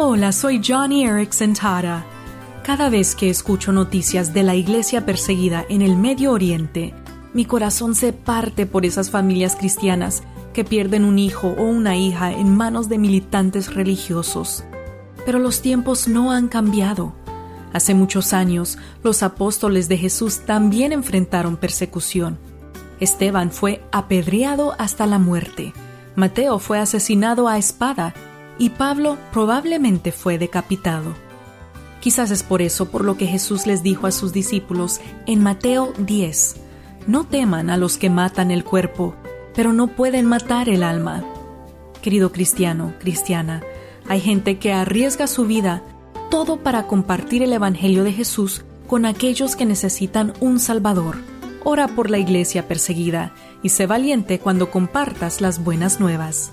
Hola, soy Johnny Erickson Tara. Cada vez que escucho noticias de la iglesia perseguida en el Medio Oriente, mi corazón se parte por esas familias cristianas que pierden un hijo o una hija en manos de militantes religiosos. Pero los tiempos no han cambiado. Hace muchos años, los apóstoles de Jesús también enfrentaron persecución. Esteban fue apedreado hasta la muerte. Mateo fue asesinado a espada y Pablo probablemente fue decapitado. Quizás es por eso por lo que Jesús les dijo a sus discípulos en Mateo 10, No teman a los que matan el cuerpo, pero no pueden matar el alma. Querido cristiano, cristiana, hay gente que arriesga su vida todo para compartir el Evangelio de Jesús con aquellos que necesitan un Salvador. Ora por la iglesia perseguida y sé valiente cuando compartas las buenas nuevas.